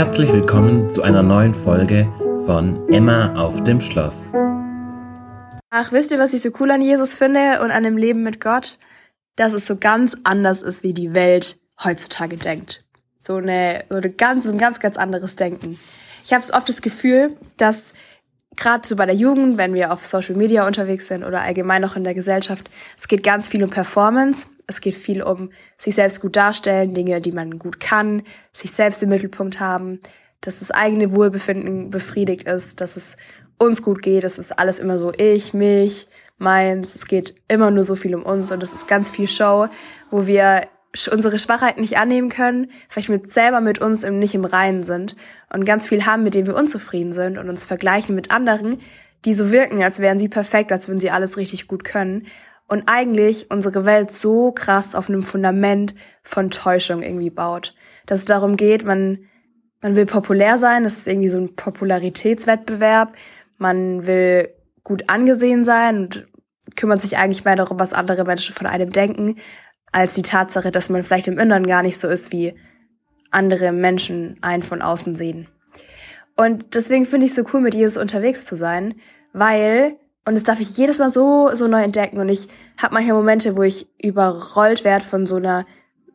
Herzlich willkommen zu einer neuen Folge von Emma auf dem Schloss. Ach, wisst ihr, was ich so cool an Jesus finde und an dem Leben mit Gott? Dass es so ganz anders ist, wie die Welt heutzutage denkt. So eine, so eine ganz, ein ganz, ganz anderes Denken. Ich habe oft das Gefühl, dass gerade so bei der Jugend, wenn wir auf Social Media unterwegs sind oder allgemein noch in der Gesellschaft, es geht ganz viel um Performance. Es geht viel um sich selbst gut darstellen, Dinge, die man gut kann, sich selbst im Mittelpunkt haben, dass das eigene Wohlbefinden befriedigt ist, dass es uns gut geht, das ist alles immer so ich, mich, meins. Es geht immer nur so viel um uns und es ist ganz viel Show, wo wir unsere Schwachheiten nicht annehmen können, vielleicht mit selber mit uns im, nicht im Reinen sind und ganz viel haben, mit dem wir unzufrieden sind und uns vergleichen mit anderen, die so wirken, als wären sie perfekt, als würden sie alles richtig gut können und eigentlich unsere Welt so krass auf einem Fundament von Täuschung irgendwie baut, dass es darum geht, man man will populär sein, das ist irgendwie so ein Popularitätswettbewerb, man will gut angesehen sein und kümmert sich eigentlich mehr darum, was andere Menschen von einem denken, als die Tatsache, dass man vielleicht im Inneren gar nicht so ist, wie andere Menschen einen von außen sehen. Und deswegen finde ich es so cool, mit Jesus unterwegs zu sein, weil, und das darf ich jedes Mal so, so neu entdecken und ich habe manchmal Momente, wo ich überrollt werde von so einer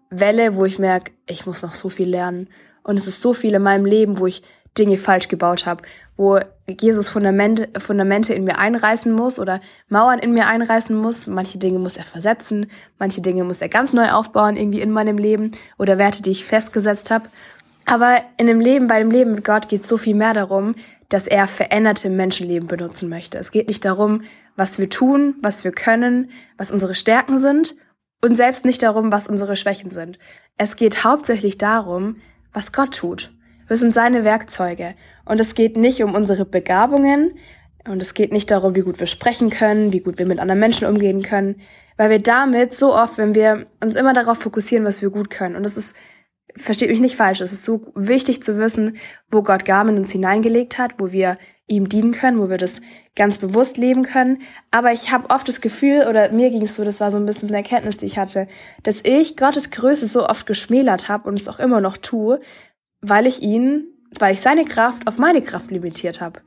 Welle, wo ich merke, ich muss noch so viel lernen. Und es ist so viel in meinem Leben, wo ich Dinge falsch gebaut habe, wo Jesus Fundamente, Fundamente in mir einreißen muss oder Mauern in mir einreißen muss. Manche Dinge muss er versetzen, manche Dinge muss er ganz neu aufbauen irgendwie in meinem Leben oder Werte, die ich festgesetzt habe. Aber in dem Leben, bei dem Leben mit Gott geht so viel mehr darum, dass er veränderte Menschenleben benutzen möchte. Es geht nicht darum, was wir tun, was wir können, was unsere Stärken sind und selbst nicht darum, was unsere Schwächen sind. Es geht hauptsächlich darum, was Gott tut. Wir sind seine Werkzeuge. Und es geht nicht um unsere Begabungen und es geht nicht darum, wie gut wir sprechen können, wie gut wir mit anderen Menschen umgehen können, weil wir damit so oft, wenn wir uns immer darauf fokussieren, was wir gut können, und das ist, versteht mich nicht falsch, es ist so wichtig zu wissen, wo Gott Gaben in uns hineingelegt hat, wo wir ihm dienen können, wo wir das ganz bewusst leben können. Aber ich habe oft das Gefühl, oder mir ging es so, das war so ein bisschen eine Erkenntnis, die ich hatte, dass ich Gottes Größe so oft geschmälert habe und es auch immer noch tue, weil ich ihn, weil ich seine Kraft auf meine Kraft limitiert habe.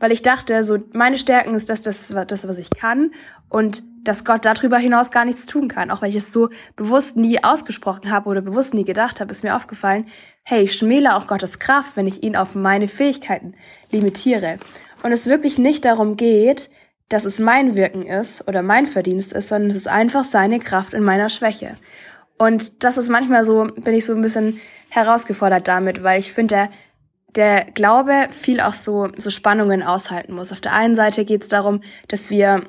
Weil ich dachte, so meine Stärken ist das, das, das, was ich kann und dass Gott darüber hinaus gar nichts tun kann. Auch wenn ich es so bewusst nie ausgesprochen habe oder bewusst nie gedacht habe, ist mir aufgefallen, hey, ich schmäle auch Gottes Kraft, wenn ich ihn auf meine Fähigkeiten limitiere. Und es wirklich nicht darum geht, dass es mein Wirken ist oder mein Verdienst ist, sondern es ist einfach seine Kraft in meiner Schwäche. Und das ist manchmal so, bin ich so ein bisschen herausgefordert damit, weil ich finde, der, der Glaube viel auch so, so Spannungen aushalten muss. Auf der einen Seite geht es darum, dass wir,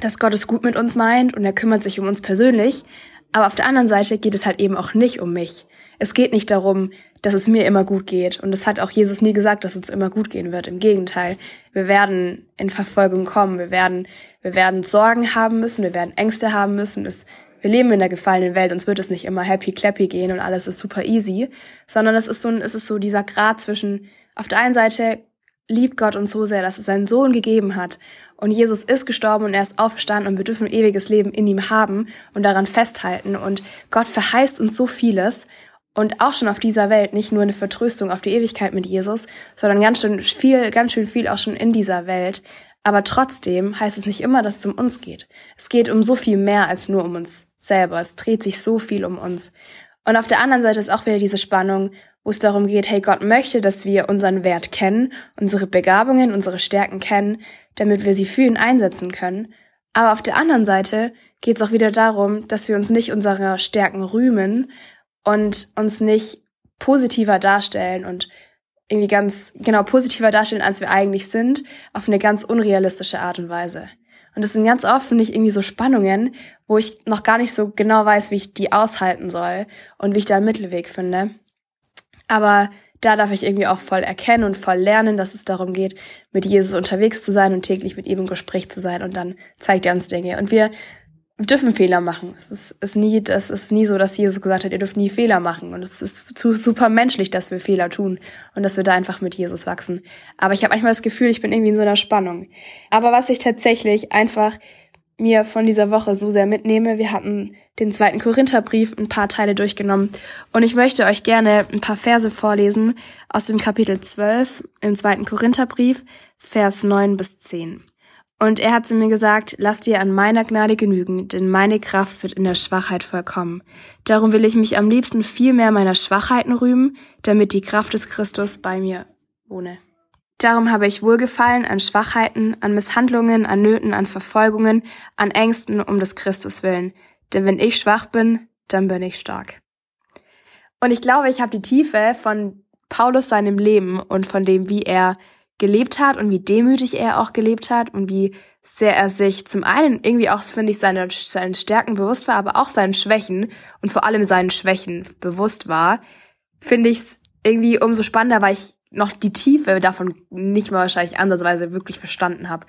dass Gott es gut mit uns meint und er kümmert sich um uns persönlich. Aber auf der anderen Seite geht es halt eben auch nicht um mich. Es geht nicht darum, dass es mir immer gut geht. Und es hat auch Jesus nie gesagt, dass uns immer gut gehen wird. Im Gegenteil. Wir werden in Verfolgung kommen. Wir werden, wir werden Sorgen haben müssen. Wir werden Ängste haben müssen. Es wir leben in der gefallenen Welt, uns wird es nicht immer happy clappy gehen und alles ist super easy, sondern es ist so, es ist so dieser Grad zwischen, auf der einen Seite liebt Gott uns so sehr, dass es seinen Sohn gegeben hat und Jesus ist gestorben und er ist auferstanden und wir dürfen ewiges Leben in ihm haben und daran festhalten und Gott verheißt uns so vieles und auch schon auf dieser Welt nicht nur eine Vertröstung auf die Ewigkeit mit Jesus, sondern ganz schön viel, ganz schön viel auch schon in dieser Welt. Aber trotzdem heißt es nicht immer, dass es um uns geht. Es geht um so viel mehr als nur um uns selber. Es dreht sich so viel um uns. Und auf der anderen Seite ist auch wieder diese Spannung, wo es darum geht, hey, Gott möchte, dass wir unseren Wert kennen, unsere Begabungen, unsere Stärken kennen, damit wir sie für ihn einsetzen können. Aber auf der anderen Seite geht es auch wieder darum, dass wir uns nicht unserer Stärken rühmen und uns nicht positiver darstellen und irgendwie ganz genau positiver darstellen, als wir eigentlich sind, auf eine ganz unrealistische Art und Weise. Und das sind ganz oft, finde ich, irgendwie so Spannungen, wo ich noch gar nicht so genau weiß, wie ich die aushalten soll und wie ich da einen Mittelweg finde. Aber da darf ich irgendwie auch voll erkennen und voll lernen, dass es darum geht, mit Jesus unterwegs zu sein und täglich mit ihm im Gespräch zu sein. Und dann zeigt er uns Dinge. Und wir dürfen Fehler machen. Es ist, ist nie, es ist nie so, dass Jesus gesagt hat, ihr dürft nie Fehler machen. Und es ist zu, super menschlich, dass wir Fehler tun und dass wir da einfach mit Jesus wachsen. Aber ich habe manchmal das Gefühl, ich bin irgendwie in so einer Spannung. Aber was ich tatsächlich einfach mir von dieser Woche so sehr mitnehme. Wir hatten den zweiten Korintherbrief ein paar Teile durchgenommen und ich möchte euch gerne ein paar Verse vorlesen aus dem Kapitel 12 im zweiten Korintherbrief, Vers 9 bis 10. Und er hat zu mir gesagt, lass dir an meiner Gnade genügen, denn meine Kraft wird in der Schwachheit vollkommen. Darum will ich mich am liebsten viel mehr meiner Schwachheiten rühmen, damit die Kraft des Christus bei mir wohne. Darum habe ich Wohlgefallen an Schwachheiten, an Misshandlungen, an Nöten, an Verfolgungen, an Ängsten um des Christus willen. Denn wenn ich schwach bin, dann bin ich stark. Und ich glaube, ich habe die Tiefe von Paulus seinem Leben und von dem, wie er gelebt hat und wie demütig er auch gelebt hat und wie sehr er sich zum einen irgendwie auch, finde ich, seine, seinen Stärken bewusst war, aber auch seinen Schwächen und vor allem seinen Schwächen bewusst war, finde ich es irgendwie umso spannender, weil ich noch die Tiefe davon nicht mal wahrscheinlich ansatzweise wirklich verstanden habe.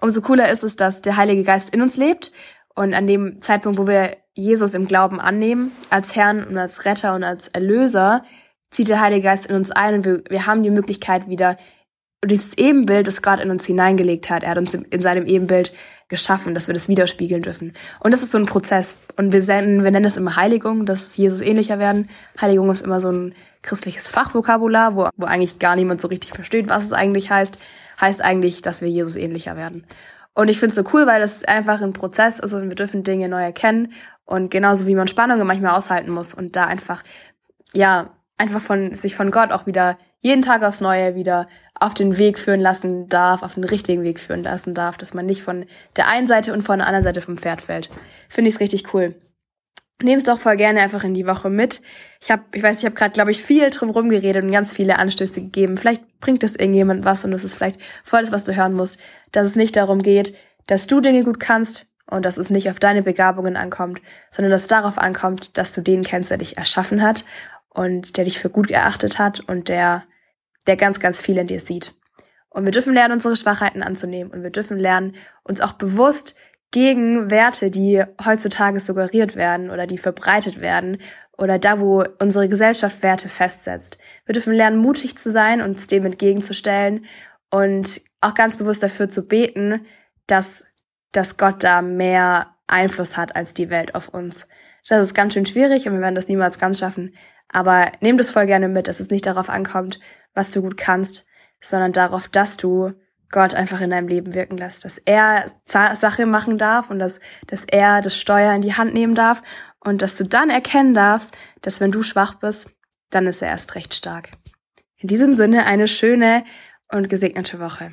Umso cooler ist es, dass der Heilige Geist in uns lebt und an dem Zeitpunkt, wo wir Jesus im Glauben annehmen, als Herrn und als Retter und als Erlöser, zieht der Heilige Geist in uns ein und wir, wir haben die Möglichkeit wieder dieses Ebenbild, das Gott in uns hineingelegt hat, er hat uns in seinem Ebenbild geschaffen, dass wir das widerspiegeln dürfen. Und das ist so ein Prozess. Und wir, senden, wir nennen es immer Heiligung, dass Jesus ähnlicher werden. Heiligung ist immer so ein christliches Fachvokabular, wo, wo eigentlich gar niemand so richtig versteht, was es eigentlich heißt. Heißt eigentlich, dass wir Jesus ähnlicher werden. Und ich finde es so cool, weil das einfach ein Prozess ist und wir dürfen Dinge neu erkennen. Und genauso wie man Spannungen manchmal aushalten muss und da einfach, ja, einfach von sich von Gott auch wieder jeden Tag aufs Neue wieder auf den Weg führen lassen darf, auf den richtigen Weg führen lassen darf, dass man nicht von der einen Seite und von der anderen Seite vom Pferd fällt. Finde ich richtig cool. Nehm's doch voll gerne einfach in die Woche mit. Ich habe, ich weiß, ich habe gerade, glaube ich, viel drum rumgeredet und ganz viele Anstöße gegeben. Vielleicht bringt das irgendjemand was und das ist vielleicht voll das, was du hören musst, dass es nicht darum geht, dass du Dinge gut kannst und dass es nicht auf deine Begabungen ankommt, sondern dass es darauf ankommt, dass du den kennst, der dich erschaffen hat und der dich für gut erachtet hat und der der ganz, ganz viel in dir sieht. Und wir dürfen lernen, unsere Schwachheiten anzunehmen. Und wir dürfen lernen, uns auch bewusst gegen Werte, die heutzutage suggeriert werden oder die verbreitet werden oder da, wo unsere Gesellschaft Werte festsetzt. Wir dürfen lernen, mutig zu sein, uns dem entgegenzustellen und auch ganz bewusst dafür zu beten, dass, dass Gott da mehr Einfluss hat als die Welt auf uns. Das ist ganz schön schwierig und wir werden das niemals ganz schaffen. Aber nehmt es voll gerne mit, dass es nicht darauf ankommt, was du gut kannst, sondern darauf, dass du Gott einfach in deinem Leben wirken lässt, dass er Sache machen darf und dass, dass er das Steuer in die Hand nehmen darf und dass du dann erkennen darfst, dass wenn du schwach bist, dann ist er erst recht stark. In diesem Sinne eine schöne und gesegnete Woche.